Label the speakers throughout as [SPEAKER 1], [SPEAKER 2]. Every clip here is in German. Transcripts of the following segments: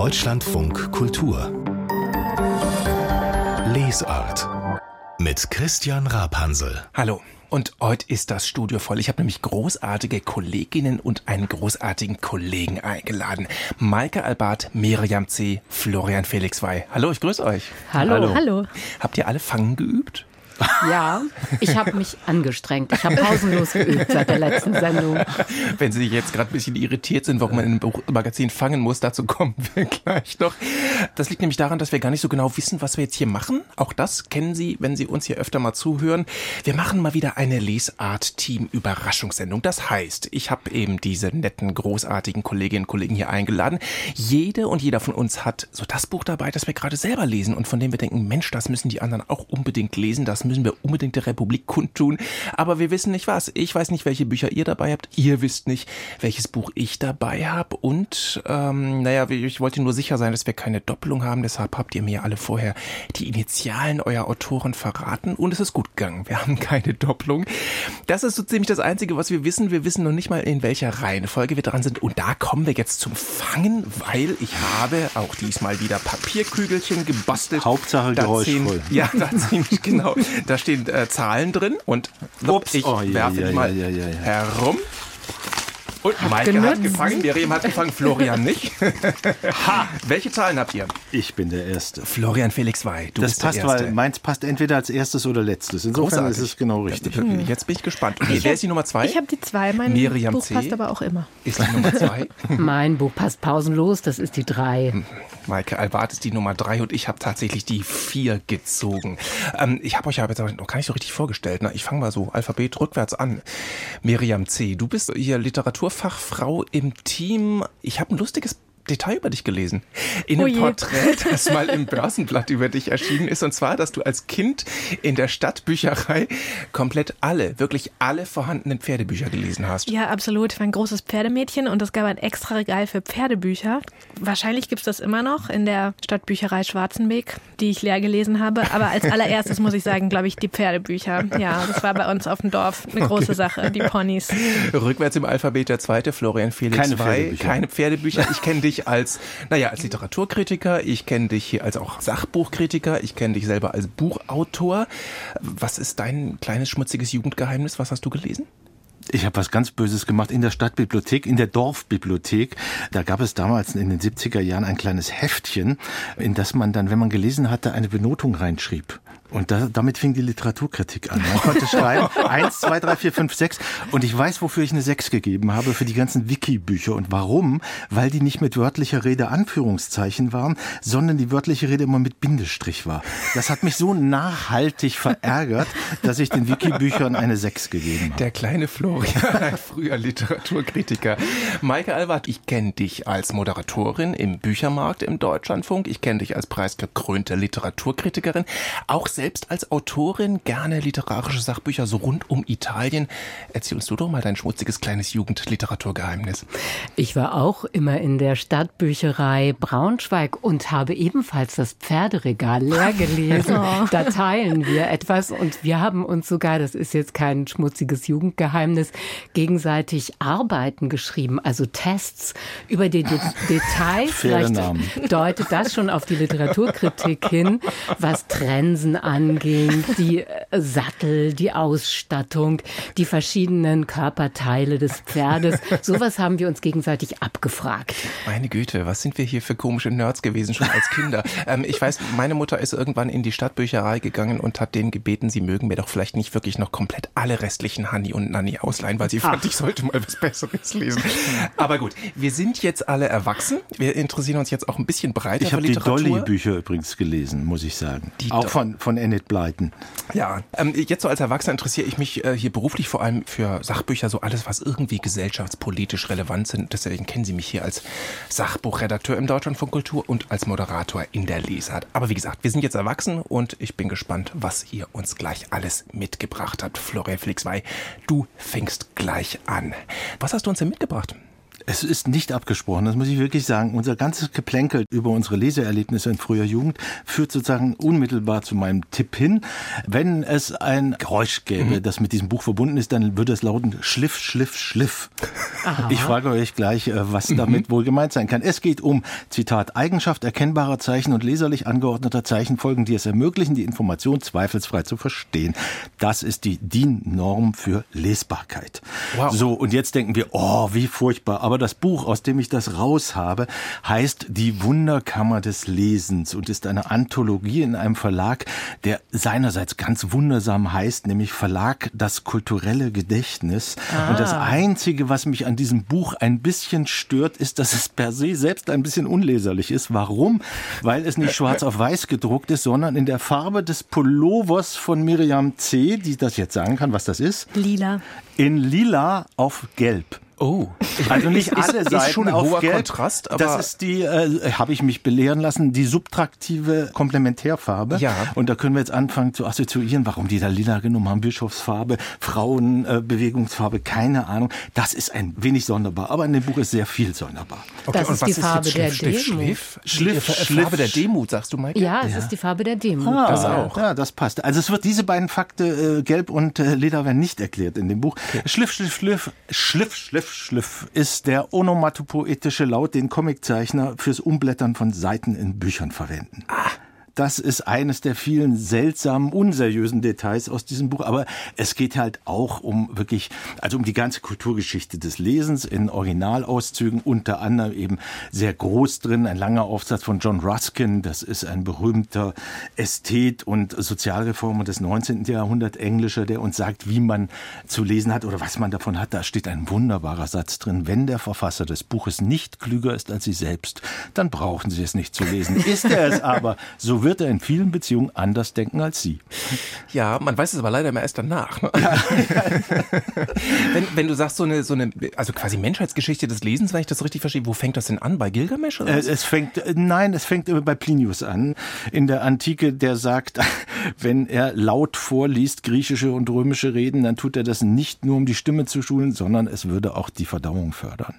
[SPEAKER 1] Deutschlandfunk Kultur Lesart mit Christian Rapansel.
[SPEAKER 2] Hallo. Und heute ist das Studio voll. Ich habe nämlich großartige Kolleginnen und einen großartigen Kollegen eingeladen. Maike Albert, Miriam C., Florian Felix Wey. Hallo, ich grüße euch.
[SPEAKER 3] Hallo. Hallo. Hallo.
[SPEAKER 2] Habt ihr alle Fangen geübt?
[SPEAKER 3] Ja, ich habe mich angestrengt. Ich habe pausenlos geübt seit der letzten Sendung.
[SPEAKER 2] Wenn Sie jetzt gerade ein bisschen irritiert sind, warum man in einem Magazin fangen muss, dazu kommen wir gleich noch. Das liegt nämlich daran, dass wir gar nicht so genau wissen, was wir jetzt hier machen. Auch das kennen Sie, wenn Sie uns hier öfter mal zuhören. Wir machen mal wieder eine Lesart-Team-Überraschungssendung. Das heißt, ich habe eben diese netten, großartigen Kolleginnen und Kollegen hier eingeladen. Jede und jeder von uns hat so das Buch dabei, das wir gerade selber lesen und von dem wir denken, Mensch, das müssen die anderen auch unbedingt lesen. Das müssen wir unbedingt der Republik kundtun. Aber wir wissen nicht was. Ich weiß nicht, welche Bücher ihr dabei habt. Ihr wisst nicht, welches Buch ich dabei habe. Und ähm, naja, ich wollte nur sicher sein, dass wir keine Doppelung haben. Deshalb habt ihr mir alle vorher die Initialen eurer Autoren verraten. Und es ist gut gegangen. Wir haben keine Doppelung. Das ist so ziemlich das Einzige, was wir wissen. Wir wissen noch nicht mal, in welcher Reihenfolge wir dran sind. Und da kommen wir jetzt zum Fangen, weil ich habe auch diesmal wieder Papierkügelchen gebastelt.
[SPEAKER 4] Hauptsache geräuschvoll.
[SPEAKER 2] Ja, da ziemlich genau. Da stehen äh, Zahlen drin und Ups, ich oh, werfe ja, mal ja, ja, herum. Und hat Maike genutzt. hat gefangen, Miriam hat gefangen, Florian nicht. ha! Welche Zahlen habt ihr?
[SPEAKER 4] Ich bin der Erste.
[SPEAKER 2] Florian Felix Wey,
[SPEAKER 4] du das bist passt, der Erste. weil meins passt entweder als erstes oder letztes. Insofern Großartig. ist es genau richtig.
[SPEAKER 2] Hm. Jetzt bin ich gespannt. Okay, ich wer hab, ist die Nummer zwei?
[SPEAKER 3] Ich habe die zwei. Mein
[SPEAKER 2] Miriam
[SPEAKER 3] Buch
[SPEAKER 2] C.
[SPEAKER 3] passt aber auch immer.
[SPEAKER 2] Ist die Nummer zwei?
[SPEAKER 3] mein Buch passt pausenlos, das ist die drei. Hm.
[SPEAKER 2] Maike Albert ist die Nummer drei und ich habe tatsächlich die vier gezogen. Ähm, ich habe euch aber jetzt noch gar nicht so richtig vorgestellt. Ne? Ich fange mal so Alphabet rückwärts an. Miriam C., du bist hier Literaturfachfrau im Team. Ich habe ein lustiges Detail über dich gelesen. In einem oh Porträt, das mal im Börsenblatt über dich erschienen ist. Und zwar, dass du als Kind in der Stadtbücherei komplett alle, wirklich alle vorhandenen Pferdebücher gelesen hast.
[SPEAKER 5] Ja, absolut. Ich war ein großes Pferdemädchen und es gab ein extra Regal für Pferdebücher. Wahrscheinlich gibt es das immer noch in der Stadtbücherei Schwarzenbeek, die ich leer gelesen habe. Aber als allererstes muss ich sagen, glaube ich, die Pferdebücher. Ja, das war bei uns auf dem Dorf eine große okay. Sache, die Ponys.
[SPEAKER 2] Rückwärts im Alphabet der zweite, Florian Felix
[SPEAKER 4] Keine Pferdebücher.
[SPEAKER 2] Keine Pferdebücher. Ich kenne dich als, naja, als Literaturkritiker, ich kenne dich hier als auch Sachbuchkritiker, ich kenne dich selber als Buchautor. Was ist dein kleines schmutziges Jugendgeheimnis? Was hast du gelesen?
[SPEAKER 4] Ich habe was ganz Böses gemacht in der Stadtbibliothek, in der Dorfbibliothek. Da gab es damals in den 70er Jahren ein kleines Heftchen, in das man dann, wenn man gelesen hatte, eine Benotung reinschrieb. Und da, damit fing die Literaturkritik an. Man konnte schreiben, eins, zwei, drei, vier, fünf, sechs. Und ich weiß, wofür ich eine sechs gegeben habe, für die ganzen Wiki-Bücher. Und warum? Weil die nicht mit wörtlicher Rede Anführungszeichen waren, sondern die wörtliche Rede immer mit Bindestrich war. Das hat mich so nachhaltig verärgert, dass ich den Wiki-Büchern eine sechs gegeben habe.
[SPEAKER 2] Der kleine Florian, ein früher Literaturkritiker. Maike Albert, ich kenne dich als Moderatorin im Büchermarkt im Deutschlandfunk. Ich kenne dich als preisgekrönte Literaturkritikerin. Auch selbst als Autorin gerne literarische Sachbücher so rund um Italien. Erzähl uns du doch mal dein schmutziges kleines Jugendliteraturgeheimnis.
[SPEAKER 3] Ich war auch immer in der Stadtbücherei Braunschweig und habe ebenfalls das Pferderegal leer gelesen. oh. Da teilen wir etwas und wir haben uns sogar, das ist jetzt kein schmutziges Jugendgeheimnis, gegenseitig Arbeiten geschrieben, also Tests über die De Details. Vielleicht deutet das schon auf die Literaturkritik hin, was Trensen anging, die äh, Sattel, die Ausstattung, die verschiedenen Körperteile des Pferdes. Sowas haben wir uns gegenseitig abgefragt.
[SPEAKER 2] Meine Güte, was sind wir hier für komische Nerds gewesen schon als Kinder? ähm, ich weiß, meine Mutter ist irgendwann in die Stadtbücherei gegangen und hat denen gebeten, sie mögen mir doch vielleicht nicht wirklich noch komplett alle restlichen Hanni und Nanni ausleihen, weil sie Ach. fand, ich sollte mal was Besseres lesen. Aber gut, wir sind jetzt alle erwachsen. Wir interessieren uns jetzt auch ein bisschen breiter
[SPEAKER 4] ich
[SPEAKER 2] für Literatur.
[SPEAKER 4] Ich habe die Dolly-Bücher übrigens gelesen, muss ich sagen. Die auch von, von Enid Blyton.
[SPEAKER 2] Ja, ähm, jetzt so als Erwachsener interessiere ich mich äh, hier beruflich vor allem für Sachbücher, so alles, was irgendwie gesellschaftspolitisch relevant sind. Deswegen kennen Sie mich hier als Sachbuchredakteur im Deutschlandfunk Kultur und als Moderator in der Lesart. Aber wie gesagt, wir sind jetzt erwachsen und ich bin gespannt, was ihr uns gleich alles mitgebracht habt. Florian Flixwey, du fängst gleich an. Was hast du uns denn mitgebracht?
[SPEAKER 4] Es ist nicht abgesprochen, das muss ich wirklich sagen. Unser ganzes Geplänkel über unsere Leseerlebnisse in früher Jugend führt sozusagen unmittelbar zu meinem Tipp hin. Wenn es ein Geräusch gäbe, mhm. das mit diesem Buch verbunden ist, dann würde es lauten Schliff, Schliff, Schliff. Aha. Ich frage euch gleich, äh, was mhm. damit wohl gemeint sein kann. Es geht um, Zitat, Eigenschaft erkennbarer Zeichen und leserlich angeordneter Zeichenfolgen, die es ermöglichen, die Information zweifelsfrei zu verstehen. Das ist die DIN-Norm für Lesbarkeit. Wow. So, und jetzt denken wir, oh, wie furchtbar. Aber das Buch, aus dem ich das raus habe, heißt Die Wunderkammer des Lesens und ist eine Anthologie in einem Verlag, der seinerseits ganz wundersam heißt, nämlich Verlag Das kulturelle Gedächtnis. Ah. Und das ah. Einzige, was mich an diesem Buch ein bisschen stört, ist, dass es per se selbst ein bisschen unleserlich ist. Warum? Weil es nicht schwarz auf weiß gedruckt ist, sondern in der Farbe des Pullovers von Miriam C., die das jetzt sagen kann, was das ist.
[SPEAKER 5] Lila.
[SPEAKER 4] In lila auf gelb.
[SPEAKER 2] Oh,
[SPEAKER 4] also nicht alle ist, Seiten ist
[SPEAKER 2] schon ein
[SPEAKER 4] hoher
[SPEAKER 2] Gelb. Kontrast.
[SPEAKER 4] Aber das ist die, äh, habe ich mich belehren lassen, die subtraktive Komplementärfarbe. Ja. Und da können wir jetzt anfangen zu assoziieren, warum die da lila genommen haben, Bischofsfarbe, Frauenbewegungsfarbe, äh, keine Ahnung. Das ist ein wenig sonderbar, aber in dem Buch ist sehr viel sonderbar.
[SPEAKER 3] Okay, das ist die Farbe ist der Schliff, Demut.
[SPEAKER 2] Schliff, Schliff, Schliff, Schliff, Farbe der Demut, sagst du, Mike?
[SPEAKER 3] Ja, es ja. ist die Farbe der Demut.
[SPEAKER 4] Ah, das auch. Ja, das passt. Also es wird diese beiden Fakte, äh, Gelb und äh, Leder, werden nicht erklärt in dem Buch. Okay. Schliff, Schliff, Schliff, Schliff, Schliff, Schliff ist der onomatopoetische Laut, den Comiczeichner fürs Umblättern von Seiten in Büchern verwenden. Ah. Das ist eines der vielen seltsamen, unseriösen Details aus diesem Buch. Aber es geht halt auch um wirklich, also um die ganze Kulturgeschichte des Lesens in Originalauszügen, unter anderem eben sehr groß drin, ein langer Aufsatz von John Ruskin. Das ist ein berühmter Ästhet und Sozialreformer des 19. Jahrhunderts, Englischer, der uns sagt, wie man zu lesen hat oder was man davon hat. Da steht ein wunderbarer Satz drin. Wenn der Verfasser des Buches nicht klüger ist als Sie selbst, dann brauchen Sie es nicht zu lesen. Ist er es aber, so wird er in vielen Beziehungen anders denken als Sie.
[SPEAKER 2] Ja, man weiß es aber leider immer erst danach. Ne? Ja. wenn, wenn du sagst, so eine, so eine, also quasi Menschheitsgeschichte des Lesens, wenn ich das richtig verstehe, wo fängt das denn an? Bei Gilgamesh? Oder
[SPEAKER 4] was? Es fängt, äh, nein, es fängt bei Plinius an. In der Antike, der sagt, wenn er laut vorliest, griechische und römische Reden, dann tut er das nicht nur, um die Stimme zu schulen, sondern es würde auch die Verdauung fördern.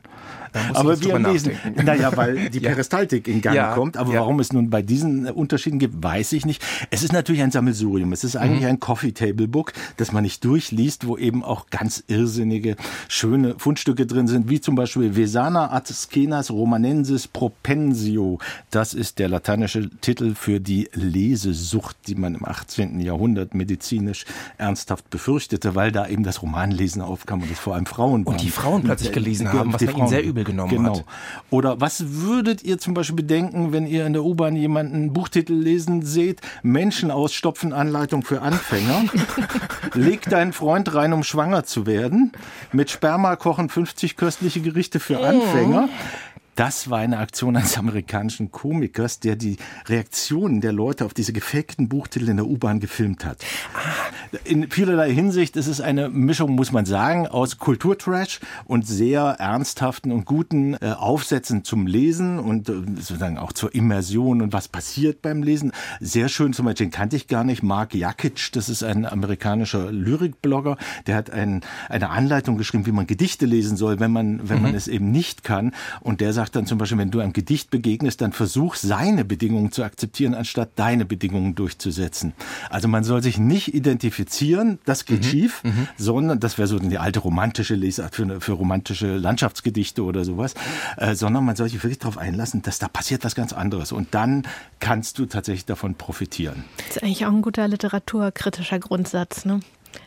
[SPEAKER 4] Aber wir lesen, naja, weil die Peristaltik in Gang ja, kommt. Aber ja. warum es nun bei diesen Unterschieden gibt, weiß ich nicht. Es ist natürlich ein Sammelsurium. Es ist eigentlich mhm. ein Coffee Table Book, das man nicht durchliest, wo eben auch ganz irrsinnige, schöne Fundstücke drin sind, wie zum Beispiel Vesana Adskenas Romanensis Propensio. Das ist der lateinische Titel für die Lesesucht, die man im 18. Jahrhundert medizinisch ernsthaft befürchtete, weil da eben das Romanlesen aufkam und es vor allem Frauen waren.
[SPEAKER 2] Und die Frauen plötzlich gelesen haben, was man ihnen sehr übel genommen genau. hat.
[SPEAKER 4] Oder was würdet ihr zum Beispiel bedenken, wenn ihr in der U-Bahn jemanden Buchtitel lesen seht? Menschen ausstopfen, Anleitung für Anfänger. Leg deinen Freund rein, um schwanger zu werden. Mit Sperma kochen 50 köstliche Gerichte für Anfänger. Das war eine Aktion eines amerikanischen Komikers, der die Reaktionen der Leute auf diese gefakten Buchtitel in der U-Bahn gefilmt hat. In vielerlei Hinsicht ist es eine Mischung, muss man sagen, aus Kulturtrash und sehr ernsthaften und guten äh, Aufsätzen zum Lesen und äh, sozusagen auch zur Immersion und was passiert beim Lesen. Sehr schön, zum Beispiel den kannte ich gar nicht, Mark Jakic, das ist ein amerikanischer Lyrikblogger, der hat ein, eine Anleitung geschrieben, wie man Gedichte lesen soll, wenn man, wenn mhm. man es eben nicht kann. Und der sagt, sagt dann zum Beispiel, wenn du einem Gedicht begegnest, dann versuch seine Bedingungen zu akzeptieren, anstatt deine Bedingungen durchzusetzen. Also man soll sich nicht identifizieren, das geht mhm. schief, mhm. sondern das wäre so die alte romantische Lesart für, für romantische Landschaftsgedichte oder sowas, äh, sondern man soll sich wirklich darauf einlassen, dass da passiert was ganz anderes und dann kannst du tatsächlich davon profitieren.
[SPEAKER 5] Das ist eigentlich auch ein guter literaturkritischer Grundsatz, ne?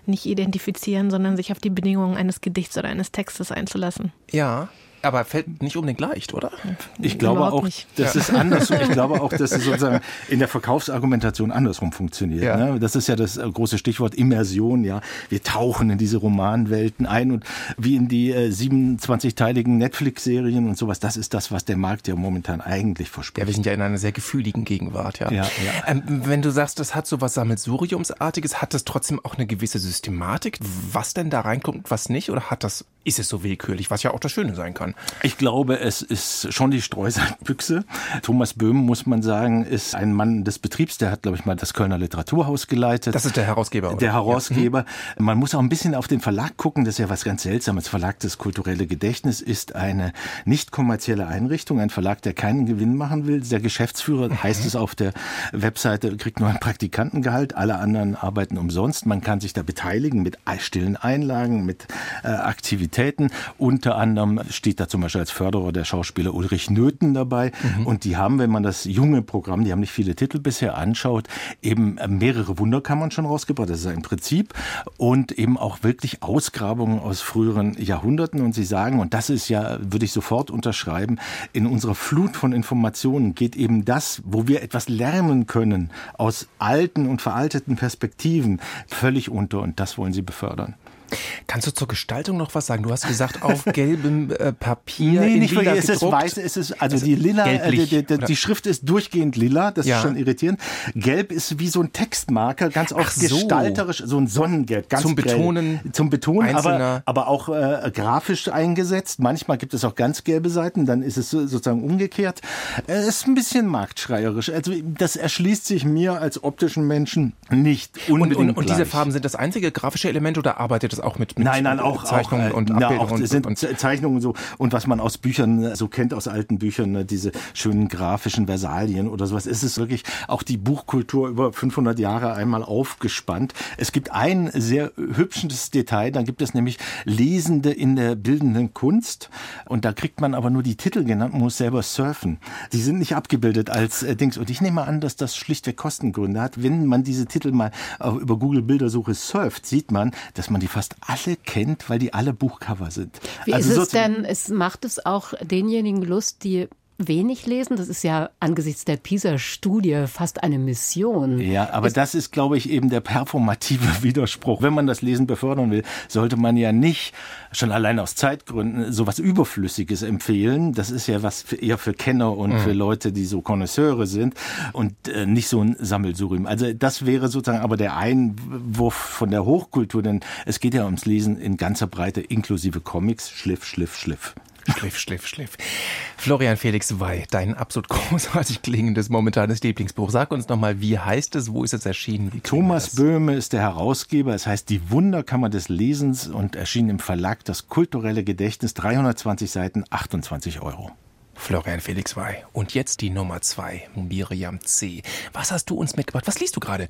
[SPEAKER 5] Nicht identifizieren, sondern sich auf die Bedingungen eines Gedichts oder eines Textes einzulassen.
[SPEAKER 2] Ja, aber fällt nicht unbedingt leicht, oder?
[SPEAKER 4] Ich glaube Überhaupt auch, nicht. das ja. ist andersrum. Ich glaube auch, dass es sozusagen in der Verkaufsargumentation andersrum funktioniert. Ja. Ne? Das ist ja das äh, große Stichwort Immersion. Ja, wir tauchen in diese Romanwelten ein und wie in die äh, 27-teiligen Netflix-Serien und sowas. Das ist das, was der Markt ja momentan eigentlich verspricht.
[SPEAKER 2] Ja, wir sind ja in einer sehr gefühligen Gegenwart. Ja. ja, ja. Ähm, wenn du sagst, das hat so was Sammelsuriumsartiges, hat das trotzdem auch eine gewisse Systematik, was denn da reinkommt, was nicht, oder hat das ist es so willkürlich, was ja auch das Schöne sein kann?
[SPEAKER 4] Ich glaube, es ist schon die Streusalbüchse. Thomas Böhm, muss man sagen, ist ein Mann des Betriebs. Der hat, glaube ich, mal das Kölner Literaturhaus geleitet.
[SPEAKER 2] Das ist der Herausgeber, oder?
[SPEAKER 4] Der Herausgeber. Ja. Mhm. Man muss auch ein bisschen auf den Verlag gucken. Das ist ja was ganz Seltsames. Verlag des Kulturelle Gedächtnis ist eine nicht kommerzielle Einrichtung. Ein Verlag, der keinen Gewinn machen will. Der Geschäftsführer, mhm. heißt es auf der Webseite, kriegt nur ein Praktikantengehalt. Alle anderen arbeiten umsonst. Man kann sich da beteiligen mit stillen Einlagen, mit äh, Aktivitäten. Unter anderem steht da zum Beispiel als Förderer der Schauspieler Ulrich Nöthen dabei. Mhm. Und die haben, wenn man das junge Programm, die haben nicht viele Titel bisher anschaut, eben mehrere Wunderkammern schon rausgebracht. Das ist ein Prinzip. Und eben auch wirklich Ausgrabungen aus früheren Jahrhunderten. Und sie sagen, und das ist ja, würde ich sofort unterschreiben, in unserer Flut von Informationen geht eben das, wo wir etwas lernen können aus alten und veralteten Perspektiven, völlig unter. Und das wollen sie befördern.
[SPEAKER 2] Kannst du zur Gestaltung noch was sagen? Du hast gesagt, auf gelbem äh, Papier.
[SPEAKER 4] Nee, nicht wirklich. Es ist weiß, es ist, also, also die lila, äh, die, die, die, Schrift ist durchgehend lila, das ja. ist schon irritierend. Gelb ist wie so ein Textmarker, ganz oft so. gestalterisch, so ein Sonnengelb, ganz
[SPEAKER 2] Zum grell. Betonen.
[SPEAKER 4] Zum Betonen, aber, aber auch äh, grafisch eingesetzt. Manchmal gibt es auch ganz gelbe Seiten, dann ist es sozusagen umgekehrt. Es ist ein bisschen marktschreierisch. Also das erschließt sich mir als optischen Menschen nicht
[SPEAKER 2] unbedingt Und, und, und diese Farben sind das einzige grafische Element oder arbeitet es auch mit, mit
[SPEAKER 4] nein, nein, auch, Zeichnungen auch, äh, und Abbildungen? Na, auch, sind und, Zeichnungen und so. Und was man aus Büchern so kennt, aus alten Büchern, ne, diese schönen grafischen Versalien oder sowas. Es ist wirklich auch die Buchkultur über 500 Jahre einmal aufgespannt. Es gibt ein sehr hübsches Detail, dann gibt es nämlich Lesende in der bildenden Kunst. Und da kriegt man aber nur die Titel genannt, man muss selber surfen. Die sind nicht abgebildet als äh, Dings. Und ich nehme an, dass das schlichtweg Kostengründe hat. Wenn man diese Titel mal über Google Bildersuche surft, sieht man, dass man die fast fast alle kennt, weil die alle Buchcover sind.
[SPEAKER 3] Wie also ist es denn, es macht es auch denjenigen Lust, die wenig lesen. Das ist ja angesichts der PISA-Studie fast eine Mission.
[SPEAKER 4] Ja, aber ist das ist, glaube ich, eben der performative Widerspruch. Wenn man das Lesen befördern will, sollte man ja nicht schon allein aus Zeitgründen sowas Überflüssiges empfehlen. Das ist ja was für, eher für Kenner und mhm. für Leute, die so Konnoisseure sind und äh, nicht so ein Sammelsurium. Also das wäre sozusagen aber der Einwurf von der Hochkultur, denn es geht ja ums Lesen in ganzer Breite inklusive Comics, Schliff, Schliff, Schliff.
[SPEAKER 2] Schliff, schliff, schliff. Florian Felix Wey, dein absolut großartig klingendes momentanes Lieblingsbuch. Sag uns nochmal, wie heißt es, wo ist es erschienen?
[SPEAKER 4] Thomas das? Böhme ist der Herausgeber. Es heißt Die Wunderkammer des Lesens und erschien im Verlag Das kulturelle Gedächtnis. 320 Seiten, 28 Euro.
[SPEAKER 2] Florian Felix Wey. Und jetzt die Nummer zwei, Miriam C. Was hast du uns mitgebracht? Was liest du gerade?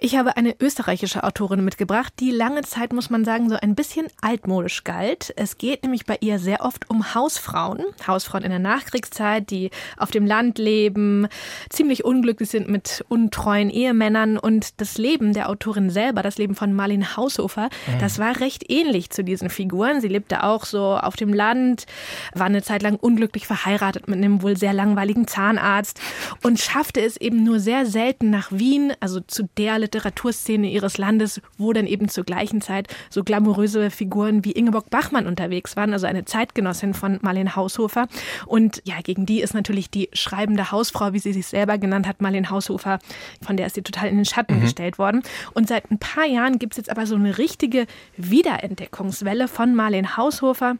[SPEAKER 5] Ich habe eine österreichische Autorin mitgebracht, die lange Zeit, muss man sagen, so ein bisschen altmodisch galt. Es geht nämlich bei ihr sehr oft um Hausfrauen. Hausfrauen in der Nachkriegszeit, die auf dem Land leben, ziemlich unglücklich sind mit untreuen Ehemännern. Und das Leben der Autorin selber, das Leben von Marlene Haushofer, mhm. das war recht ähnlich zu diesen Figuren. Sie lebte auch so auf dem Land, war eine Zeit lang unglücklich verheiratet mit einem wohl sehr langweiligen Zahnarzt und schaffte es eben nur sehr selten nach Wien, also zu der Literaturszene ihres Landes, wo dann eben zur gleichen Zeit so glamouröse Figuren wie Ingeborg Bachmann unterwegs waren, also eine Zeitgenossin von Marlene Haushofer. Und ja, gegen die ist natürlich die schreibende Hausfrau, wie sie sich selber genannt hat, Marlene Haushofer, von der ist sie total in den Schatten mhm. gestellt worden. Und seit ein paar Jahren gibt es jetzt aber so eine richtige Wiederentdeckungswelle von Marlene Haushofer.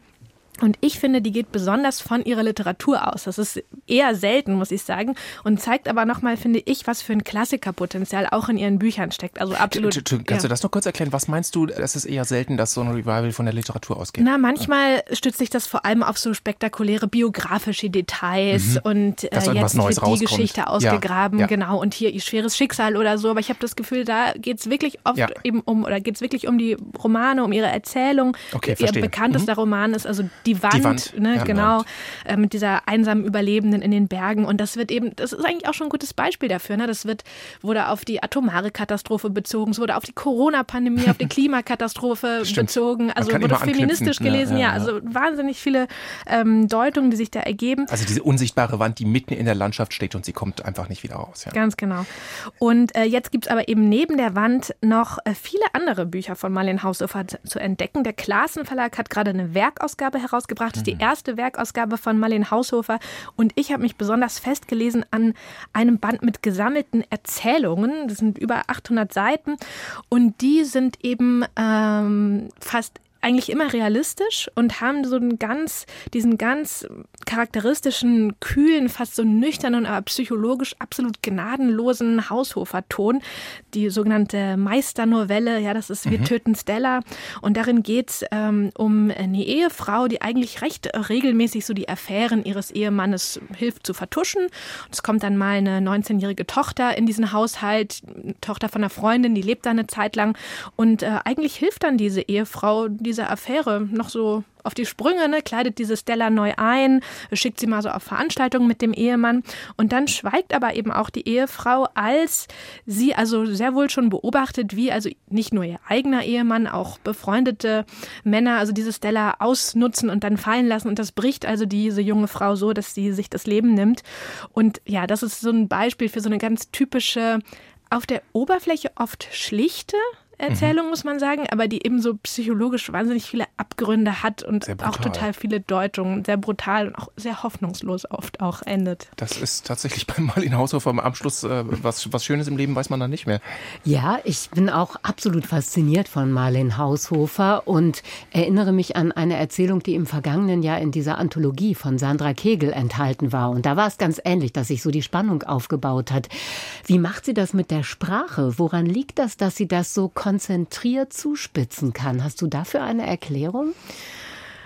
[SPEAKER 5] Und ich finde, die geht besonders von ihrer Literatur aus. Das ist eher selten, muss ich sagen. Und zeigt aber nochmal, finde ich, was für ein Klassikerpotenzial auch in ihren Büchern steckt. Also absolut.
[SPEAKER 2] Kannst ja. du das noch kurz erklären? Was meinst du, es ist eher selten, dass so ein Revival von der Literatur ausgeht?
[SPEAKER 5] Na, manchmal stützt sich das vor allem auf so spektakuläre biografische Details mhm. und äh, jetzt Neues wird die rauskommt. Geschichte ausgegraben, ja. Ja. genau. Und hier ihr schweres Schicksal oder so. Aber ich habe das Gefühl, da geht es wirklich oft eben um, oder geht es wirklich um die Romane, um ihre Erzählung. Okay, ihr bekanntester mhm. Roman ist also die Wand, die Wand. Ne, ja, genau, äh, mit dieser einsamen Überlebenden in den Bergen. Und das wird eben, das ist eigentlich auch schon ein gutes Beispiel dafür. Ne? Das wird, wurde auf die atomare Katastrophe bezogen, es wurde auf die Corona-Pandemie, auf die Klimakatastrophe bezogen, also wurde feministisch gelesen, ja, ja, also wahnsinnig viele ähm, Deutungen, die sich da ergeben.
[SPEAKER 2] Also diese unsichtbare Wand, die mitten in der Landschaft steht und sie kommt einfach nicht wieder raus. Ja.
[SPEAKER 5] Ganz genau. Und äh, jetzt gibt es aber eben neben der Wand noch äh, viele andere Bücher von Marlene Haushofer zu entdecken. Der Klassen Verlag hat gerade eine Werkausgabe herausgebracht rausgebracht. Das ist die mhm. erste Werkausgabe von Marlene Haushofer. Und ich habe mich besonders festgelesen an einem Band mit gesammelten Erzählungen. Das sind über 800 Seiten. Und die sind eben ähm, fast eigentlich immer realistisch und haben so einen ganz, diesen ganz charakteristischen, kühlen, fast so nüchternen, aber psychologisch absolut gnadenlosen Haushofer-Ton. Die sogenannte Meisternovelle, ja, das ist Wir mhm. töten Stella. Und darin geht es ähm, um eine Ehefrau, die eigentlich recht regelmäßig so die Affären ihres Ehemannes hilft zu vertuschen. Und es kommt dann mal eine 19-jährige Tochter in diesen Haushalt, Tochter von einer Freundin, die lebt da eine Zeit lang. Und äh, eigentlich hilft dann diese Ehefrau dieser Affäre noch so auf die Sprünge, ne, kleidet diese Stella neu ein, schickt sie mal so auf Veranstaltungen mit dem Ehemann. Und dann schweigt aber eben auch die Ehefrau, als sie also sehr wohl schon beobachtet, wie also nicht nur ihr eigener Ehemann, auch befreundete Männer, also diese Stella ausnutzen und dann fallen lassen. Und das bricht also diese junge Frau so, dass sie sich das Leben nimmt. Und ja, das ist so ein Beispiel für so eine ganz typische auf der Oberfläche oft schlichte Erzählung, mhm. muss man sagen, aber die eben so psychologisch wahnsinnig viele Abgründe hat und auch total viele Deutungen, sehr brutal und auch sehr hoffnungslos oft auch endet.
[SPEAKER 2] Das ist tatsächlich bei Marlene Haushofer am Abschluss äh, was, was Schönes im Leben weiß man da nicht mehr.
[SPEAKER 3] Ja, ich bin auch absolut fasziniert von Marlene Haushofer und erinnere mich an eine Erzählung, die im vergangenen Jahr in dieser Anthologie von Sandra Kegel enthalten war. Und da war es ganz ähnlich, dass sich so die Spannung aufgebaut hat. Wie macht sie das mit der Sprache? Woran liegt das, dass sie das so konzentriert konzentriert zuspitzen kann. Hast du dafür eine Erklärung?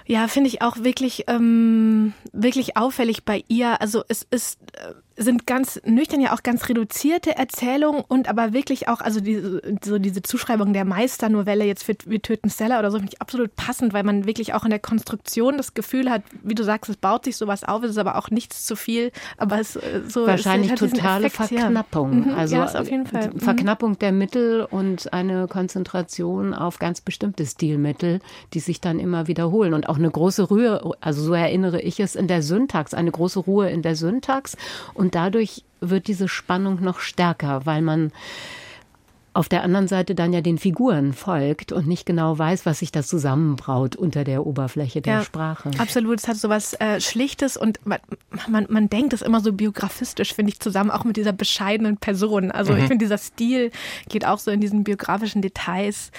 [SPEAKER 5] Ja, finde ich auch wirklich, ähm, wirklich auffällig bei ihr. Also es ist äh, sind ganz nüchtern ja auch ganz reduzierte Erzählungen und aber wirklich auch, also diese, so diese Zuschreibung der Meisternovelle jetzt für Wir töten Stella oder so, finde ich absolut passend, weil man wirklich auch in der Konstruktion das Gefühl hat, wie du sagst, es baut sich sowas auf, es ist aber auch nichts zu viel, aber es äh, so
[SPEAKER 3] wahrscheinlich es totale Effekt, Verknappung,
[SPEAKER 5] ja. Mhm, also ja, auf jeden Fall.
[SPEAKER 3] Mhm. Verknappung der Mittel und eine Konzentration auf ganz bestimmte Stilmittel, die sich dann immer wiederholen und auch eine große Ruhe, also so erinnere ich es in der Syntax, eine große Ruhe in der Syntax und und dadurch wird diese Spannung noch stärker, weil man auf der anderen Seite dann ja den Figuren folgt und nicht genau weiß, was sich da zusammenbraut unter der Oberfläche der ja, Sprache.
[SPEAKER 5] Absolut, es hat so was äh, Schlichtes und man, man, man denkt es immer so biografistisch, finde ich, zusammen auch mit dieser bescheidenen Person. Also mhm. ich finde, dieser Stil geht auch so in diesen biografischen Details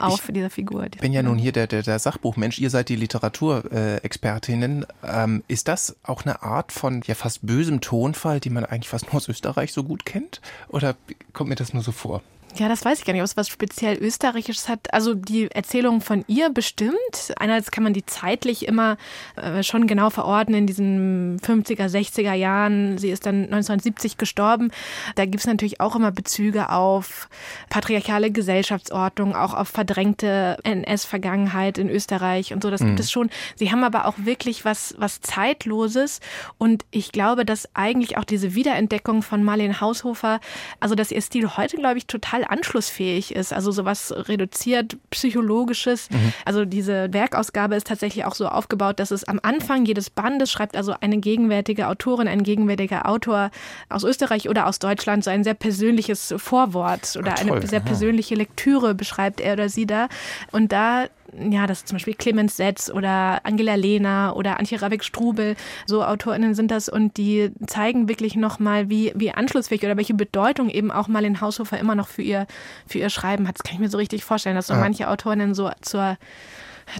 [SPEAKER 5] auch ich für diese Figur.
[SPEAKER 2] Ich bin ja nun hier der, der, der Sachbuchmensch, ihr seid die Literaturexpertinnen. Ähm, ist das auch eine Art von ja fast bösem Tonfall, die man eigentlich fast nur aus Österreich so gut kennt? Oder kommt mir das nur so vor?
[SPEAKER 5] Ja, das weiß ich gar nicht, ob es was speziell Österreichisches hat. Also die Erzählung von ihr bestimmt. Einerseits kann man die zeitlich immer äh, schon genau verorten in diesen 50er, 60er Jahren. Sie ist dann 1970 gestorben. Da gibt es natürlich auch immer Bezüge auf patriarchale Gesellschaftsordnung, auch auf verdrängte NS-Vergangenheit in Österreich und so. Das mhm. gibt es schon. Sie haben aber auch wirklich was, was Zeitloses. Und ich glaube, dass eigentlich auch diese Wiederentdeckung von Marlene Haushofer, also dass ihr Stil heute, glaube ich, total total anschlussfähig ist. Also sowas reduziert, psychologisches. Mhm. Also diese Werkausgabe ist tatsächlich auch so aufgebaut, dass es am Anfang jedes Bandes schreibt also eine gegenwärtige Autorin, ein gegenwärtiger Autor aus Österreich oder aus Deutschland so ein sehr persönliches Vorwort oder Ach, eine sehr persönliche Lektüre beschreibt er oder sie da. Und da ja, das ist zum Beispiel Clemens Setz oder Angela Lehner oder Antje Rabeck-Strubel, so AutorInnen sind das und die zeigen wirklich nochmal, wie, wie anschlussfähig oder welche Bedeutung eben auch mal in Haushofer immer noch für ihr, für ihr Schreiben hat. Das kann ich mir so richtig vorstellen, dass so ja. manche AutorInnen so zur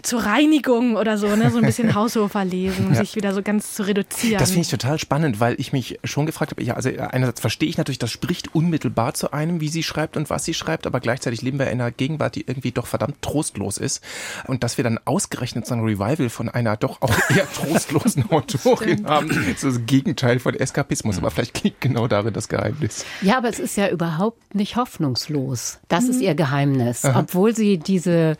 [SPEAKER 5] zur Reinigung oder so, ne? so ein bisschen Haushofer lesen, um ja. sich wieder so ganz zu reduzieren.
[SPEAKER 2] Das finde ich total spannend, weil ich mich schon gefragt habe, ja, also einerseits verstehe ich natürlich, das spricht unmittelbar zu einem, wie sie schreibt und was sie schreibt, aber gleichzeitig leben wir in einer Gegenwart, die irgendwie doch verdammt trostlos ist. Und dass wir dann ausgerechnet so ein Revival von einer doch auch eher trostlosen Autorin haben, so das Gegenteil von Eskapismus, aber vielleicht liegt genau darin das Geheimnis.
[SPEAKER 3] Ja, aber es ist ja überhaupt nicht hoffnungslos. Das mhm. ist ihr Geheimnis. Aha. Obwohl sie diese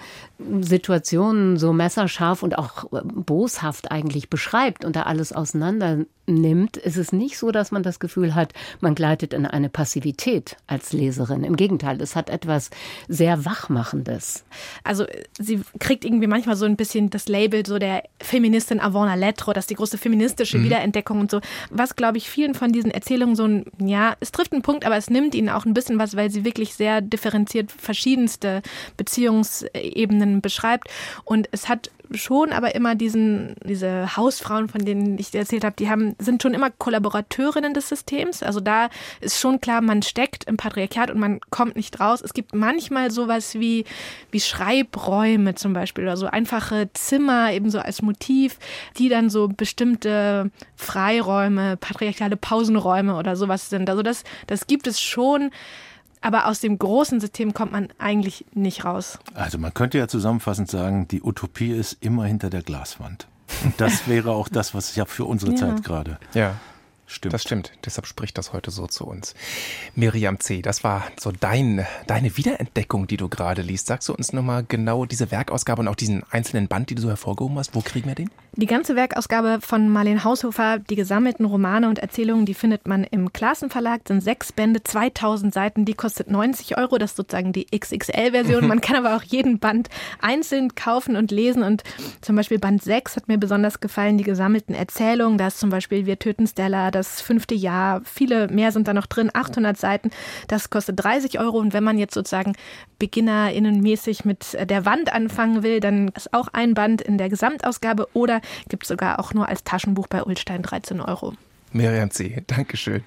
[SPEAKER 3] Situationen so messerscharf und auch boshaft eigentlich beschreibt und da alles auseinander nimmt, ist es nicht so, dass man das Gefühl hat, man gleitet in eine Passivität als Leserin. Im Gegenteil, es hat etwas sehr Wachmachendes.
[SPEAKER 5] Also sie kriegt irgendwie manchmal so ein bisschen das Label so der Feministin avant la lettre, das ist die große feministische mhm. Wiederentdeckung und so. Was, glaube ich, vielen von diesen Erzählungen so ein, ja, es trifft einen Punkt, aber es nimmt ihnen auch ein bisschen was, weil sie wirklich sehr differenziert verschiedenste Beziehungsebenen beschreibt. Und es hat schon aber immer diesen, diese Hausfrauen, von denen ich dir erzählt habe, die haben, sind schon immer Kollaborateurinnen des Systems. Also da ist schon klar, man steckt im Patriarchat und man kommt nicht raus. Es gibt manchmal sowas wie, wie Schreibräume zum Beispiel oder so einfache Zimmer ebenso als Motiv, die dann so bestimmte Freiräume, patriarchale Pausenräume oder sowas sind. Also das, das gibt es schon. Aber aus dem großen System kommt man eigentlich nicht raus.
[SPEAKER 4] Also man könnte ja zusammenfassend sagen, die Utopie ist immer hinter der Glaswand. Und das wäre auch das, was ja für unsere
[SPEAKER 5] Ja.
[SPEAKER 4] Zeit gerade
[SPEAKER 2] Ja.
[SPEAKER 4] Stimmt.
[SPEAKER 2] Das stimmt. Deshalb spricht das heute so zu uns. Miriam C., das war so dein, deine Wiederentdeckung, die du gerade liest. Sagst du uns nochmal genau diese Werkausgabe und auch diesen einzelnen Band, die du so hervorgehoben hast? Wo kriegen wir den?
[SPEAKER 5] Die ganze Werkausgabe von Marlene Haushofer, die gesammelten Romane und Erzählungen, die findet man im Klassenverlag, sind sechs Bände, 2000 Seiten, die kostet 90 Euro, das ist sozusagen die XXL-Version. Man kann aber auch jeden Band einzeln kaufen und lesen und zum Beispiel Band 6 hat mir besonders gefallen, die gesammelten Erzählungen, da ist zum Beispiel Wir töten Stella, das fünfte Jahr, viele mehr sind da noch drin, 800 Seiten, das kostet 30 Euro. Und wenn man jetzt sozusagen BeginnerInnenmäßig mit der Wand anfangen will, dann ist auch ein Band in der Gesamtausgabe oder gibt es sogar auch nur als Taschenbuch bei Ulstein 13 Euro.
[SPEAKER 2] Miriam C., Dankeschön.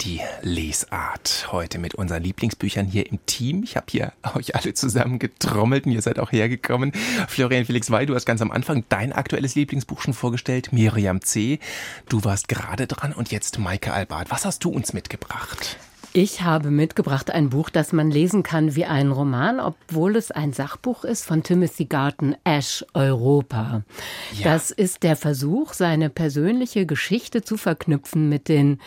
[SPEAKER 2] Die Lesart heute mit unseren Lieblingsbüchern hier im Team. Ich habe hier euch alle zusammen getrommelt und ihr seid auch hergekommen. Florian Felix Wey, du hast ganz am Anfang dein aktuelles Lieblingsbuch schon vorgestellt. Miriam C., du warst gerade dran und jetzt Maike Albart. Was hast du uns mitgebracht?
[SPEAKER 3] Ich habe mitgebracht ein Buch, das man lesen kann wie ein Roman, obwohl es ein Sachbuch ist von Timothy Garton, Ash Europa.
[SPEAKER 2] Ja.
[SPEAKER 3] Das ist der Versuch, seine persönliche Geschichte zu verknüpfen mit den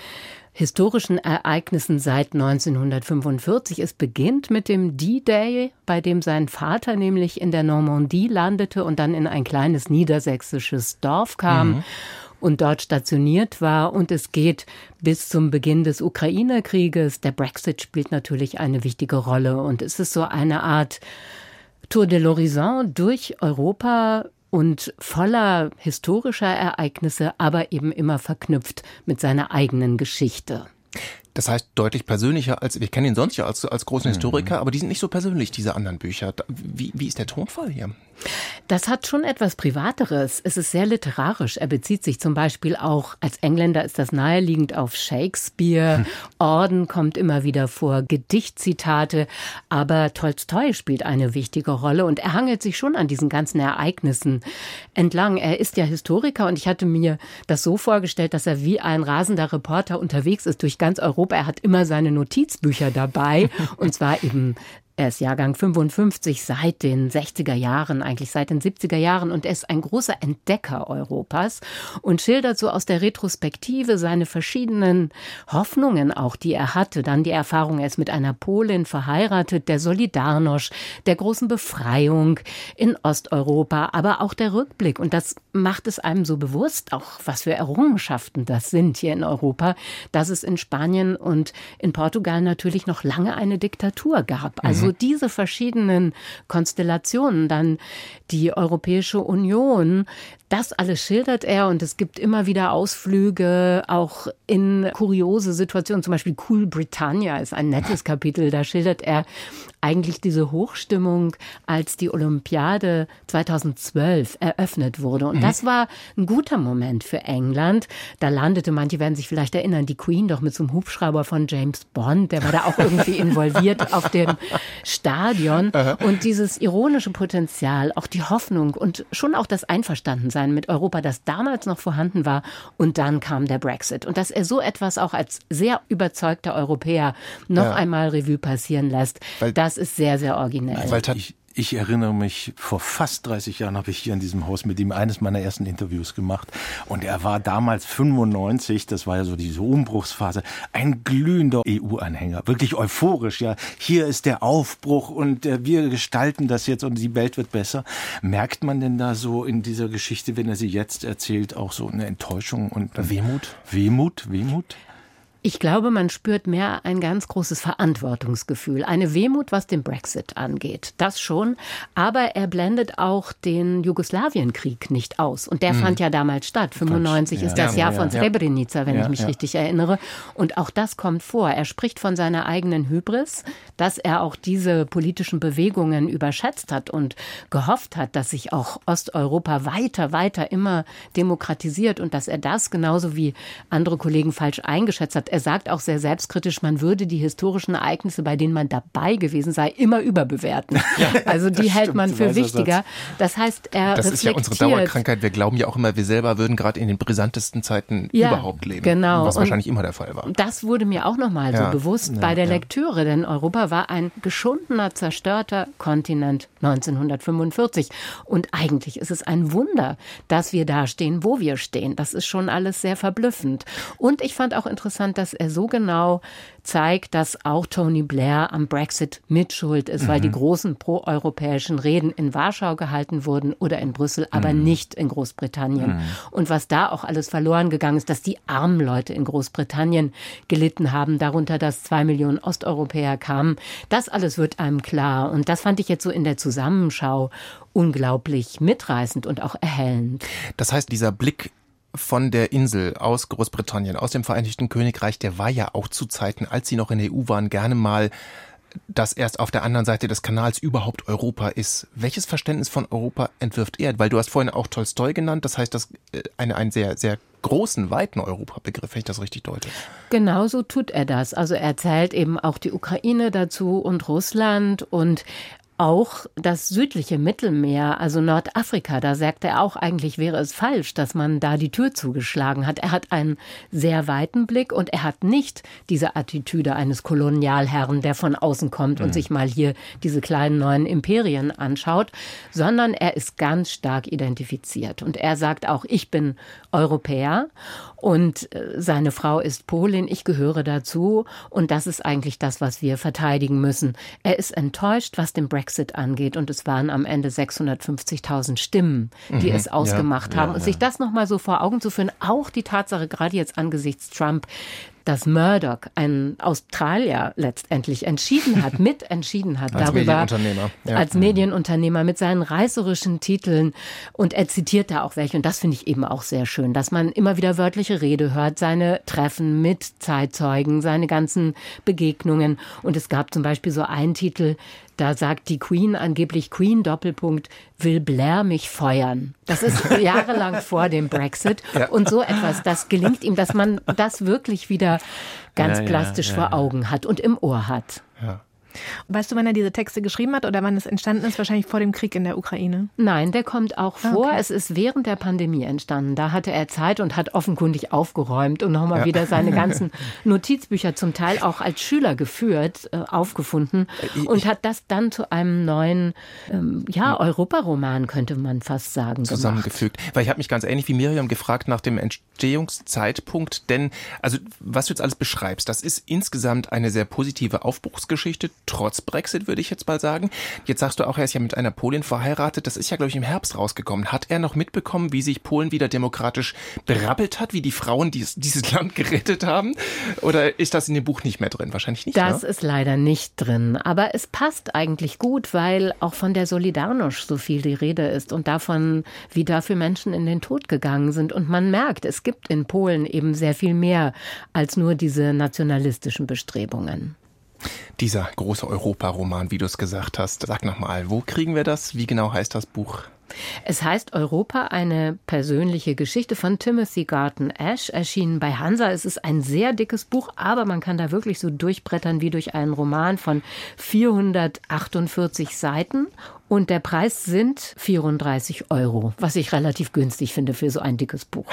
[SPEAKER 3] historischen Ereignissen seit 1945. Es beginnt mit dem D-Day, bei dem sein Vater nämlich in der Normandie landete und dann in ein kleines niedersächsisches Dorf kam und dort stationiert war. Und es geht bis zum Beginn des Ukraine-Krieges. Der Brexit spielt natürlich eine wichtige Rolle. Und es ist so eine Art Tour de l'Horizon durch Europa und voller historischer Ereignisse, aber eben immer verknüpft mit seiner eigenen Geschichte.
[SPEAKER 2] Das heißt deutlich persönlicher als, ich kenne ihn sonst ja als, als großen Historiker, aber die sind nicht so persönlich, diese anderen Bücher. Wie, wie ist der Tonfall hier?
[SPEAKER 3] Das hat schon etwas Privateres. Es ist sehr literarisch. Er bezieht sich zum Beispiel auch, als Engländer ist das naheliegend auf Shakespeare. Orden kommt immer wieder vor, Gedichtzitate. Aber Tolstoi spielt eine wichtige Rolle und er hangelt sich schon an diesen ganzen Ereignissen entlang. Er ist ja Historiker und ich hatte mir das so vorgestellt, dass er wie ein rasender Reporter unterwegs ist durch ganz Europa. Er hat immer seine Notizbücher dabei und zwar eben er ist Jahrgang 55 seit den 60er Jahren, eigentlich seit den 70er Jahren und er ist ein großer Entdecker Europas und schildert so aus der Retrospektive seine verschiedenen Hoffnungen auch, die er hatte. Dann die Erfahrung, er ist mit einer Polin verheiratet, der Solidarność, der großen Befreiung in Osteuropa, aber auch der Rückblick. Und das macht es einem so bewusst, auch was für Errungenschaften das sind hier in Europa, dass es in Spanien und in Portugal natürlich noch lange eine Diktatur gab. Also diese verschiedenen Konstellationen, dann die Europäische Union, das alles schildert er und es gibt immer wieder Ausflüge auch in kuriose Situationen. Zum Beispiel Cool Britannia ist ein nettes Kapitel. Da schildert er eigentlich diese Hochstimmung, als die Olympiade 2012 eröffnet wurde. Und das war ein guter Moment für England. Da landete, manche werden sich vielleicht erinnern, die Queen doch mit so einem Hubschrauber von James Bond. Der war da auch irgendwie involviert auf dem Stadion. Und dieses ironische Potenzial, auch die Hoffnung und schon auch das Einverstandensein mit Europa, das damals noch vorhanden war. Und dann kam der Brexit. Und dass er so etwas auch als sehr überzeugter Europäer noch
[SPEAKER 2] Ja.
[SPEAKER 3] einmal Revue passieren lässt,
[SPEAKER 2] Weil-
[SPEAKER 3] das ist sehr, sehr originell.
[SPEAKER 2] Weil
[SPEAKER 4] Ich, erinnere mich, vor fast 30 Jahren habe ich hier in diesem Haus mit ihm eines meiner ersten Interviews gemacht. Und er war damals 95, das war ja so diese Umbruchsphase, ein glühender EU-Anhänger. Wirklich euphorisch, ja. Hier ist der Aufbruch und äh, wir gestalten das jetzt und die Welt wird besser. Merkt man denn da so in dieser Geschichte, wenn er sie jetzt erzählt, auch so eine Enttäuschung und
[SPEAKER 2] Wehmut?
[SPEAKER 4] Wehmut, Wehmut?
[SPEAKER 3] Ich glaube, man spürt mehr ein ganz großes Verantwortungsgefühl, eine Wehmut, was den Brexit angeht. Das schon. Aber er blendet auch den Jugoslawienkrieg nicht aus. Und der hm. fand ja damals statt. 95 ja. ist das ja, Jahr von Srebrenica, wenn ich mich richtig erinnere. Und auch das kommt vor. Er spricht von seiner eigenen Hybris, dass er auch diese politischen Bewegungen überschätzt hat und gehofft hat, dass sich auch Osteuropa weiter, weiter immer demokratisiert und dass er das genauso wie andere Kollegen falsch eingeschätzt hat er sagt auch sehr selbstkritisch, man würde die historischen Ereignisse, bei denen man dabei gewesen sei, immer überbewerten. Ja, also die hält stimmt, man für wichtiger. Das heißt, er
[SPEAKER 2] Das ist ja unsere Dauerkrankheit. Wir glauben ja auch immer, wir selber würden gerade in den brisantesten Zeiten ja, überhaupt leben.
[SPEAKER 3] Genau.
[SPEAKER 2] Was wahrscheinlich immer der Fall war.
[SPEAKER 3] Das wurde mir auch nochmal ja. so bewusst bei der Lektüre, denn Europa war ein geschundener, zerstörter Kontinent 1945. Und eigentlich ist es ein Wunder, dass wir da stehen, wo wir stehen. Das ist schon alles sehr verblüffend. Und ich fand auch interessant, dass er so genau zeigt, dass auch Tony Blair am Brexit mitschuld ist, mhm. weil die mhm. großen proeuropäischen Reden in Warschau gehalten wurden oder in Brüssel, aber mhm. nicht in Großbritannien. Mhm. Und was da auch alles verloren gegangen ist, dass die armen Leute in Großbritannien gelitten haben, darunter, dass zwei Millionen Osteuropäer kamen, das alles wird einem klar. Und das fand ich jetzt so in der Zusammenschau unglaublich mitreißend und auch erhellend.
[SPEAKER 2] Das heißt, dieser Blick von der Insel aus Großbritannien, aus dem Vereinigten Königreich, der war ja auch zu Zeiten, als sie noch in der EU waren, gerne mal dass erst auf der anderen Seite des Kanals überhaupt Europa ist. Welches Verständnis von Europa entwirft er? Weil du hast vorhin auch Tolstoi genannt, das heißt, das äh, eine, einen sehr, sehr großen, weiten Europabegriff, wenn ich das richtig deute.
[SPEAKER 3] Genauso tut er das. Also er zählt eben auch die Ukraine dazu und Russland und auch das südliche Mittelmeer, also Nordafrika, da sagt er auch, eigentlich wäre es falsch, dass man da die Tür zugeschlagen hat. Er hat einen sehr weiten Blick und er hat nicht diese Attitüde eines Kolonialherren, der von außen kommt mhm. und sich mal hier diese kleinen neuen Imperien anschaut, sondern er ist ganz stark identifiziert. Und er sagt auch, ich bin Europäer und äh, seine Frau ist Polin, ich gehöre dazu und das ist eigentlich das, was wir verteidigen müssen. Er ist enttäuscht, was den Brexit Brexit angeht. Und es waren am Ende 650.000 Stimmen, die mhm, es ausgemacht ja, haben. Ja, und sich das nochmal so vor Augen zu führen, auch die Tatsache, gerade jetzt angesichts Trump, dass Murdoch, ein Australier, letztendlich entschieden hat, mitentschieden hat
[SPEAKER 2] als
[SPEAKER 3] darüber,
[SPEAKER 2] Medienunternehmer.
[SPEAKER 3] Ja. als Medienunternehmer mit seinen reißerischen Titeln und er zitiert da auch welche und das finde ich eben auch sehr schön, dass man immer wieder wörtliche Rede hört, seine Treffen mit Zeitzeugen, seine ganzen Begegnungen und es gab zum Beispiel so einen Titel, da sagt die Queen angeblich Queen Doppelpunkt will Blair mich feuern. Das ist jahrelang vor dem Brexit ja. und so etwas, das gelingt ihm, dass man das wirklich wieder ganz ja, plastisch ja, vor Augen hat und im Ohr hat. Ja.
[SPEAKER 5] Weißt du, wann er diese Texte geschrieben hat oder wann es entstanden ist? Wahrscheinlich vor dem Krieg in der Ukraine.
[SPEAKER 3] Nein, der kommt auch vor. Okay. Es ist während der Pandemie entstanden. Da hatte er Zeit und hat offenkundig aufgeräumt und nochmal ja. wieder seine ganzen Notizbücher zum Teil auch als Schüler geführt, äh, aufgefunden äh, und hat das dann zu einem neuen, ähm, ja, Europaroman, könnte man fast sagen,
[SPEAKER 2] zusammengefügt.
[SPEAKER 3] Gemacht.
[SPEAKER 2] Weil ich habe mich ganz ähnlich wie Miriam gefragt nach dem Entstehungszeitpunkt, denn also was du jetzt alles beschreibst, das ist insgesamt eine sehr positive Aufbruchsgeschichte trotz Brexit, würde ich jetzt mal sagen. Jetzt sagst du auch, er ist ja mit einer Polin verheiratet. Das ist ja, glaube ich, im Herbst rausgekommen. Hat er noch mitbekommen, wie sich Polen wieder demokratisch berappelt hat, wie die Frauen dies, dieses Land gerettet haben? Oder ist das in dem Buch nicht mehr drin? Wahrscheinlich nicht.
[SPEAKER 3] Das
[SPEAKER 2] ne?
[SPEAKER 3] ist leider nicht drin. Aber es passt eigentlich gut, weil auch von der Solidarność so viel die Rede ist und davon, wie dafür Menschen in den Tod gegangen sind. Und man merkt, es gibt in Polen eben sehr viel mehr als nur diese nationalistischen Bestrebungen.
[SPEAKER 2] Dieser große Europaroman, wie du es gesagt hast. Sag nochmal, wo kriegen wir das? Wie genau heißt das Buch?
[SPEAKER 3] Es heißt Europa, eine persönliche Geschichte von Timothy Garton Ash, erschienen bei Hansa. Es ist ein sehr dickes Buch, aber man kann da wirklich so durchbrettern wie durch einen Roman von 448 Seiten und der Preis sind 34 Euro, was ich relativ günstig finde für so ein dickes Buch.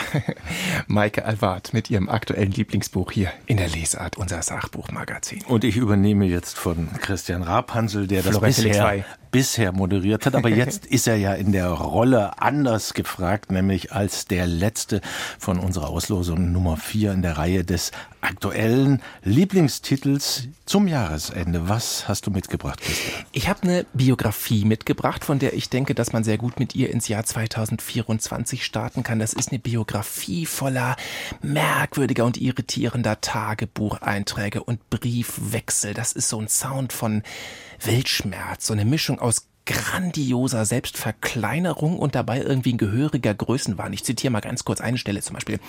[SPEAKER 2] Maike Alward mit ihrem aktuellen Lieblingsbuch hier in der Lesart, unser Sachbuchmagazin.
[SPEAKER 4] Und ich übernehme jetzt von Christian Rapansel, der das bisher, bisher moderiert hat. Aber jetzt ist er ja in der Rolle anders gefragt, nämlich als der letzte von unserer Auslosung Nummer 4 in der Reihe des aktuellen Lieblingstitels zum Jahresende. Was hast du mitgebracht, Christian?
[SPEAKER 2] Ich habe eine Biografie mitgebracht mitgebracht, von der ich denke, dass man sehr gut mit ihr ins Jahr 2024 starten kann. Das ist eine Biografie voller merkwürdiger und irritierender Tagebucheinträge und Briefwechsel. Das ist so ein Sound von Weltschmerz, so eine Mischung aus grandioser Selbstverkleinerung und dabei irgendwie ein gehöriger Größenwahn. Ich zitiere mal ganz kurz eine Stelle zum Beispiel.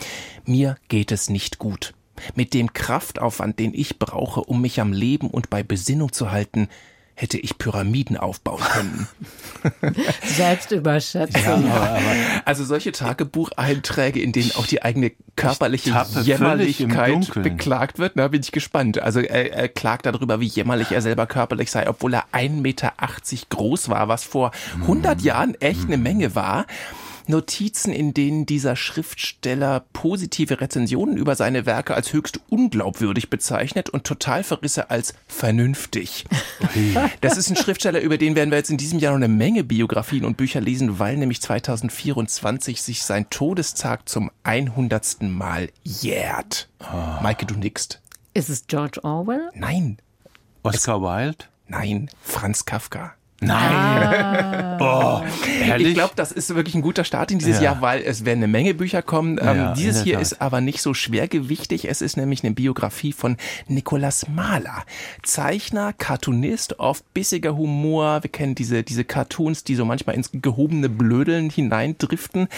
[SPEAKER 2] Mir geht es nicht gut. Mit dem Kraftaufwand, den ich brauche, um mich am Leben und bei Besinnung zu halten, hätte ich Pyramiden aufbauen können.
[SPEAKER 3] Selbstüberschätzung. Ja,
[SPEAKER 2] also solche Tagebucheinträge, in denen auch die eigene körperliche Jämmerlichkeit beklagt wird, da bin ich gespannt. Also er, er klagt darüber, wie jämmerlich er selber körperlich sei, obwohl er 1,80 Meter groß war, was vor 100 Jahren echt eine Menge war. Notizen, in denen dieser Schriftsteller positive Rezensionen über seine Werke als höchst unglaubwürdig bezeichnet und Totalverrisse als vernünftig. Das ist ein Schriftsteller, über den werden wir jetzt in diesem Jahr noch eine Menge Biografien und Bücher lesen, weil nämlich 2024 sich sein Todestag zum 100. Mal jährt. Oh. Maike, du nickst.
[SPEAKER 3] Ist es George Orwell?
[SPEAKER 2] Nein.
[SPEAKER 4] Oscar Wilde?
[SPEAKER 2] Nein, Franz Kafka.
[SPEAKER 4] Nein.
[SPEAKER 2] Ah. oh, ich glaube, das ist wirklich ein guter Start in dieses ja. Jahr, weil es werden eine Menge Bücher kommen. Ja, ähm, dieses hier Tat. ist aber nicht so schwergewichtig. Es ist nämlich eine Biografie von Nicolas Mahler. Zeichner, Cartoonist, oft bissiger Humor. Wir kennen diese, diese Cartoons, die so manchmal ins gehobene Blödeln hineindriften.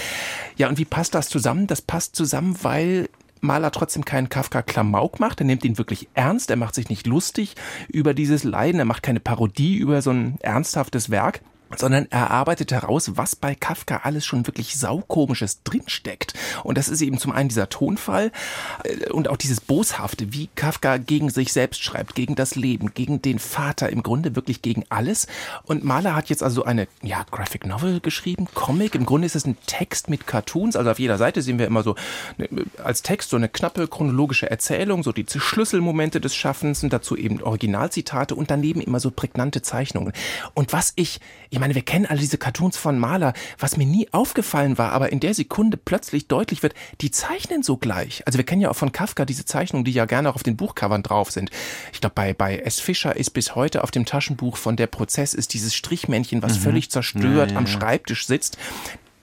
[SPEAKER 2] Ja, und wie passt das zusammen? Das passt zusammen, weil Maler trotzdem keinen Kafka-Klamauk macht. Er nimmt ihn wirklich ernst. Er macht sich nicht lustig über dieses Leiden. Er macht keine Parodie über so ein ernsthaftes Werk sondern er arbeitet heraus, was bei Kafka alles schon wirklich saukomisches drinsteckt. Und das ist eben zum einen dieser Tonfall äh, und auch dieses Boshafte, wie Kafka gegen sich selbst schreibt, gegen das Leben, gegen den Vater, im Grunde wirklich gegen alles. Und Mahler hat jetzt also eine, ja, Graphic Novel geschrieben, Comic. Im Grunde ist es ein Text mit Cartoons. Also auf jeder Seite sehen wir immer so ne, als Text so eine knappe chronologische Erzählung, so die Schlüsselmomente des Schaffens und dazu eben Originalzitate und daneben immer so prägnante Zeichnungen. Und was ich, ich meine, wir kennen alle diese Cartoons von Maler. Was mir nie aufgefallen war, aber in der Sekunde plötzlich deutlich wird, die zeichnen so gleich. Also wir kennen ja auch von Kafka diese Zeichnungen, die ja gerne auch auf den Buchcovern drauf sind. Ich glaube, bei, bei S. Fischer ist bis heute auf dem Taschenbuch von der Prozess ist dieses Strichmännchen, was mhm. völlig zerstört ja, ja, am Schreibtisch sitzt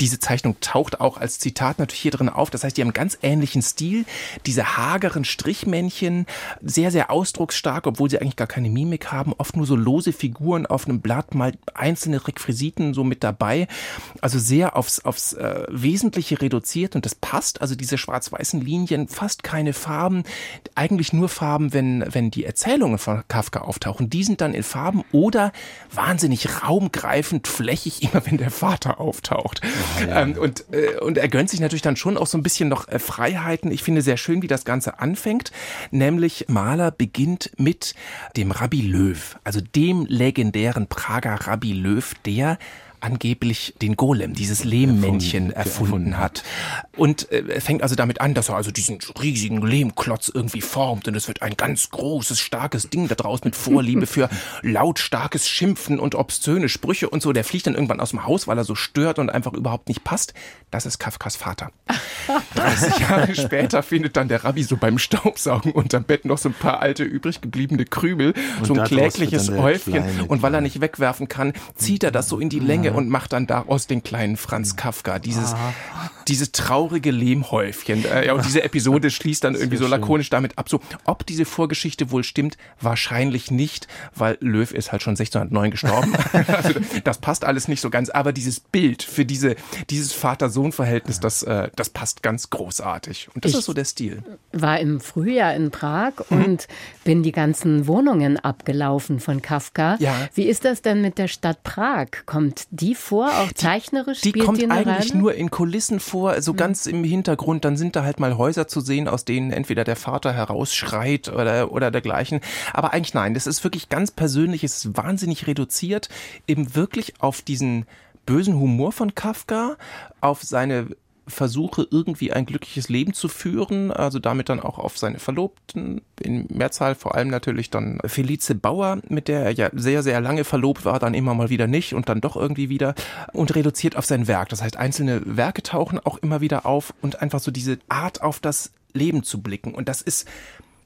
[SPEAKER 2] diese Zeichnung taucht auch als Zitat natürlich hier drin auf. Das heißt, die haben einen ganz ähnlichen Stil. Diese hageren Strichmännchen, sehr, sehr ausdrucksstark, obwohl sie eigentlich gar keine Mimik haben. Oft nur so lose Figuren auf einem Blatt, mal einzelne Requisiten so mit dabei. Also sehr aufs, aufs äh, Wesentliche reduziert und das passt. Also diese schwarz-weißen Linien, fast keine Farben. Eigentlich nur Farben, wenn, wenn die Erzählungen von Kafka auftauchen. Die sind dann in Farben oder wahnsinnig raumgreifend flächig, immer wenn der Vater auftaucht. Ähm, und, äh, und er gönnt sich natürlich dann schon auch so ein bisschen noch äh, Freiheiten. Ich finde sehr schön, wie das Ganze anfängt. Nämlich Mahler beginnt mit dem Rabbi Löw, also dem legendären Prager Rabbi Löw, der angeblich den Golem, dieses Lehmmännchen erfunden, erfunden hat. Und äh, fängt also damit an, dass er also diesen riesigen Lehmklotz irgendwie formt und es wird ein ganz großes, starkes Ding da draus mit Vorliebe für lautstarkes Schimpfen und obszöne Sprüche und so. Der fliegt dann irgendwann aus dem Haus, weil er so stört und einfach überhaupt nicht passt. Das ist Kafkas Vater. 30 Jahre später findet dann der Rabbi so beim Staubsaugen unterm Bett noch so ein paar alte übrig gebliebene Krümel, und so ein klägliches Häufchen. Und weil er nicht wegwerfen kann, zieht er das so in die Länge Menge und macht dann daraus den kleinen Franz Kafka. Dieses, dieses traurige Lehmhäufchen. Äh, ja, und diese Episode schließt dann irgendwie so lakonisch damit ab. So, ob diese Vorgeschichte wohl stimmt, wahrscheinlich nicht, weil Löw ist halt schon 1609 gestorben. also, das passt alles nicht so ganz. Aber dieses Bild für diese, dieses Vater-Sohn-Verhältnis, das, äh, das passt ganz großartig. Und das ich ist so der Stil.
[SPEAKER 3] War im Frühjahr in Prag hm. und bin die ganzen Wohnungen abgelaufen von Kafka. Ja. Wie ist das denn mit der Stadt Prag? Kommt die vor, auch zeichnerisch?
[SPEAKER 2] Die, die kommt die eigentlich Reine? nur in Kulissen vor, so mhm. ganz im Hintergrund. Dann sind da halt mal Häuser zu sehen, aus denen entweder der Vater herausschreit oder, oder dergleichen. Aber eigentlich nein, das ist wirklich ganz persönlich, es ist wahnsinnig reduziert, eben wirklich auf diesen bösen Humor von Kafka, auf seine Versuche, irgendwie ein glückliches Leben zu führen, also damit dann auch auf seine Verlobten, in Mehrzahl vor allem natürlich dann Felice Bauer, mit der er ja sehr, sehr lange verlobt war, dann immer mal wieder nicht und dann doch irgendwie wieder und reduziert auf sein Werk. Das heißt, einzelne Werke tauchen auch immer wieder auf und einfach so diese Art auf das Leben zu blicken. Und das ist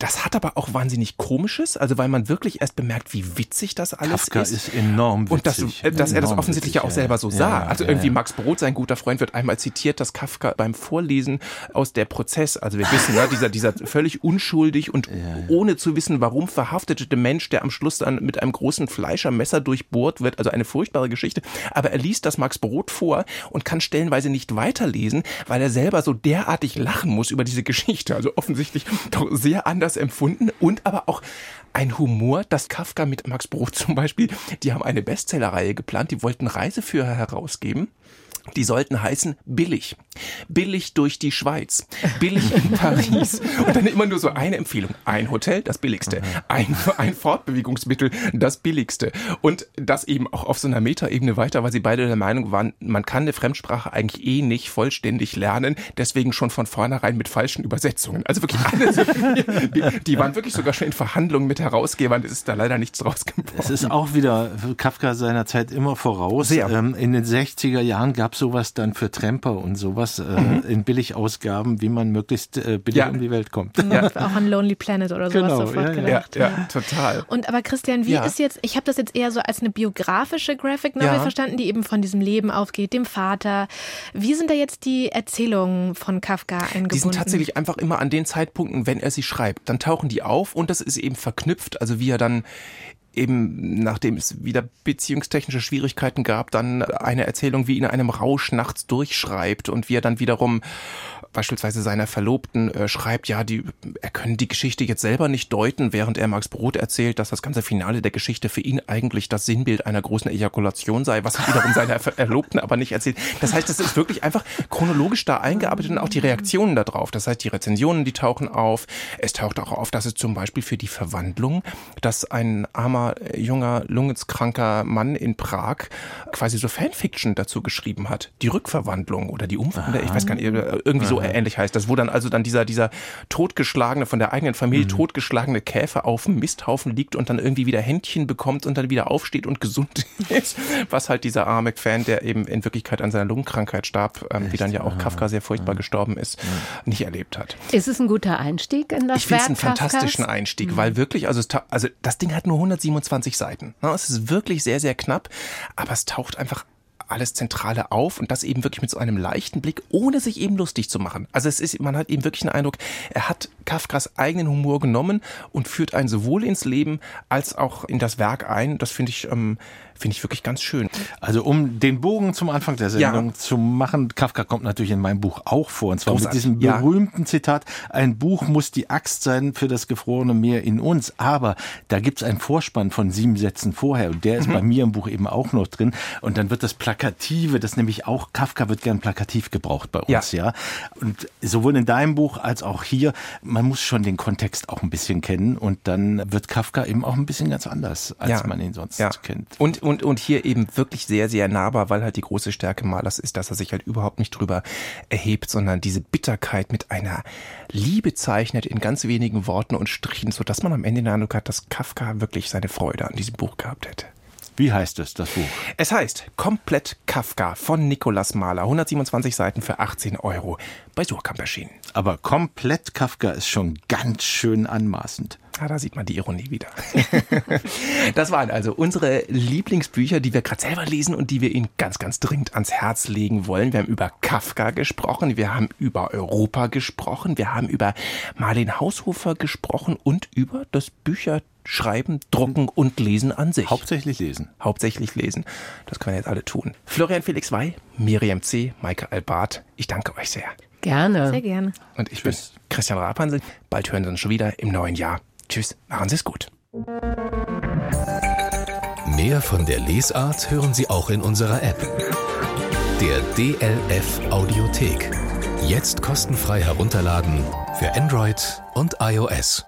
[SPEAKER 2] Das hat aber auch wahnsinnig Komisches, also weil man wirklich erst bemerkt, wie witzig das alles
[SPEAKER 4] Kafka
[SPEAKER 2] ist.
[SPEAKER 4] ist enorm
[SPEAKER 2] Und dass,
[SPEAKER 4] witzig.
[SPEAKER 2] äh, dass er das offensichtlich
[SPEAKER 4] witzig,
[SPEAKER 2] ja auch
[SPEAKER 4] ja,
[SPEAKER 2] selber so
[SPEAKER 4] ja.
[SPEAKER 2] sah.
[SPEAKER 4] Ja,
[SPEAKER 2] also
[SPEAKER 4] ja,
[SPEAKER 2] irgendwie
[SPEAKER 4] ja.
[SPEAKER 2] Max Brod, sein guter Freund, wird einmal zitiert, dass Kafka beim Vorlesen aus der Prozess, also wir wissen, ne, dieser, dieser völlig unschuldig und ohne zu wissen, warum verhaftete Mensch, der am Schluss dann mit einem großen Fleischermesser durchbohrt wird, also eine furchtbare Geschichte. Aber er liest das Max Brod vor und kann stellenweise nicht weiterlesen, weil er selber so derartig lachen muss über diese Geschichte. Also offensichtlich doch sehr anders empfunden und aber auch ein Humor, dass Kafka mit Max Brod zum Beispiel, die haben eine Bestsellerreihe geplant, die wollten Reiseführer herausgeben. Die sollten heißen billig. Billig durch die Schweiz. Billig in Paris. Und dann immer nur so eine Empfehlung. Ein Hotel, das billigste. Ein, ein Fortbewegungsmittel, das billigste. Und das eben auch auf so einer Metaebene weiter, weil sie beide der Meinung waren, man kann eine Fremdsprache eigentlich eh nicht vollständig lernen. Deswegen schon von vornherein mit falschen Übersetzungen. Also wirklich alles. Die, die waren wirklich sogar schon in Verhandlungen mit Herausgebern. Es ist da leider nichts draus geworden.
[SPEAKER 4] Es ist auch wieder Kafka seiner Zeit immer voraus.
[SPEAKER 2] Sehr.
[SPEAKER 4] Ähm, in den 60er Jahren gab es sowas dann für Tramper und sowas äh, in Billigausgaben, wie man möglichst äh, billig
[SPEAKER 2] Ja.
[SPEAKER 4] um die Welt kommt.
[SPEAKER 5] Ja. Auch an Lonely Planet oder sowas
[SPEAKER 4] Genau,
[SPEAKER 5] sofort
[SPEAKER 4] ja, ja.
[SPEAKER 2] ja,
[SPEAKER 5] gedacht.
[SPEAKER 2] ja, total.
[SPEAKER 5] Und aber Christian, wie
[SPEAKER 2] Ja.
[SPEAKER 5] ist jetzt, ich habe das jetzt eher so als eine biografische Graphic Novel
[SPEAKER 2] Ja.
[SPEAKER 5] verstanden, die eben von diesem Leben ausgeht, dem Vater. Wie sind da jetzt die Erzählungen von Kafka eingebunden?
[SPEAKER 2] Die sind tatsächlich einfach immer an den Zeitpunkten, wenn er sie schreibt, dann tauchen die auf und das ist eben verknüpft, also wie er dann eben, nachdem es wieder beziehungstechnische Schwierigkeiten gab, dann eine Erzählung wie in einem Rausch nachts durchschreibt und wie er dann wiederum beispielsweise seiner Verlobten äh, schreibt, ja, die, er könne die Geschichte jetzt selber nicht deuten, während er Max Brot erzählt, dass das ganze Finale der Geschichte für ihn eigentlich das Sinnbild einer großen Ejakulation sei, was wiederum seiner Ver- Verlobten aber nicht erzählt. Das heißt, es ist wirklich einfach chronologisch da eingearbeitet und auch die Reaktionen darauf. Das heißt, die Rezensionen, die tauchen auf. Es taucht auch auf, dass es zum Beispiel für die Verwandlung, dass ein armer, äh, junger, lungenskranker Mann in Prag quasi so Fanfiction dazu geschrieben hat. Die Rückverwandlung oder die Umwandlung, ich weiß gar nicht, äh, irgendwie so ähnlich heißt das, wo dann also dann dieser, dieser totgeschlagene, von der eigenen Familie totgeschlagene Käfer auf dem Misthaufen liegt und dann irgendwie wieder Händchen bekommt und dann wieder aufsteht und gesund ist. Was halt dieser arme Fan, der eben in Wirklichkeit an seiner Lungenkrankheit starb, ähm, wie dann ja auch Kafka sehr furchtbar gestorben ist, nicht erlebt hat.
[SPEAKER 3] Ist es ein guter Einstieg in das
[SPEAKER 2] Ich finde es einen fantastischen
[SPEAKER 3] Kafkas?
[SPEAKER 2] Einstieg, weil wirklich, also, also das Ding hat nur 127 Seiten. Ne? Es ist wirklich sehr, sehr knapp, aber es taucht einfach alles Zentrale auf und das eben wirklich mit so einem leichten Blick, ohne sich eben lustig zu machen. Also es ist, man hat eben wirklich den Eindruck, er hat Kafkas eigenen Humor genommen und führt einen sowohl ins Leben als auch in das Werk ein. Das finde ich, ähm, finde ich wirklich ganz schön.
[SPEAKER 4] Also um den Bogen zum Anfang der Sendung
[SPEAKER 2] Ja.
[SPEAKER 4] zu machen, Kafka kommt natürlich in meinem Buch auch vor. Und zwar mit
[SPEAKER 2] Großartig,
[SPEAKER 4] diesem
[SPEAKER 2] ja.
[SPEAKER 4] berühmten Zitat, ein Buch muss die Axt sein für das gefrorene Meer in uns. Aber da gibt's einen Vorspann von sieben Sätzen vorher und der ist
[SPEAKER 2] Mhm.
[SPEAKER 4] bei mir im Buch eben auch noch drin. Und dann wird das Plakative, das nämlich auch, Kafka wird gern plakativ gebraucht bei uns, ja. Und sowohl in deinem Buch als auch hier, man muss schon den Kontext auch ein bisschen kennen und dann wird Kafka eben auch ein bisschen ganz anders, als man ihn sonst kennt.
[SPEAKER 2] Und, und, und hier eben wirklich sehr, sehr nahbar, weil halt die große Stärke Malers ist, dass er sich halt überhaupt nicht drüber erhebt, sondern diese Bitterkeit mit einer Liebe zeichnet in ganz wenigen Worten und Strichen, so dass man am Ende den Eindruck hat, dass Kafka wirklich seine Freude an diesem Buch gehabt hätte.
[SPEAKER 4] Wie heißt es, das Buch?
[SPEAKER 2] Es heißt Komplett Kafka von Nikolaus Mahler, 127 Seiten für 18 Euro bei Surkamp erschienen.
[SPEAKER 4] Aber komplett Kafka ist schon ganz schön anmaßend.
[SPEAKER 2] Ah, da sieht man die Ironie wieder. das waren also unsere Lieblingsbücher, die wir gerade selber lesen und die wir Ihnen ganz, ganz dringend ans Herz legen wollen. Wir haben über Kafka gesprochen, wir haben über Europa gesprochen, wir haben über Marlene Haushofer gesprochen und über das Bücherschreiben, Drucken und Lesen an sich.
[SPEAKER 4] Hauptsächlich lesen.
[SPEAKER 2] Hauptsächlich lesen. Das können wir jetzt alle tun. Florian Felix Wey, Miriam C., Maike Albart, ich danke euch sehr.
[SPEAKER 3] Gerne.
[SPEAKER 5] Sehr gerne.
[SPEAKER 2] Und ich bin Christian Rapansel. Bald hören Sie uns schon wieder im neuen Jahr. Tschüss, machen Sie es gut.
[SPEAKER 1] Mehr von der Lesart hören Sie auch in unserer App. Der DLF Audiothek. Jetzt kostenfrei herunterladen für Android und iOS.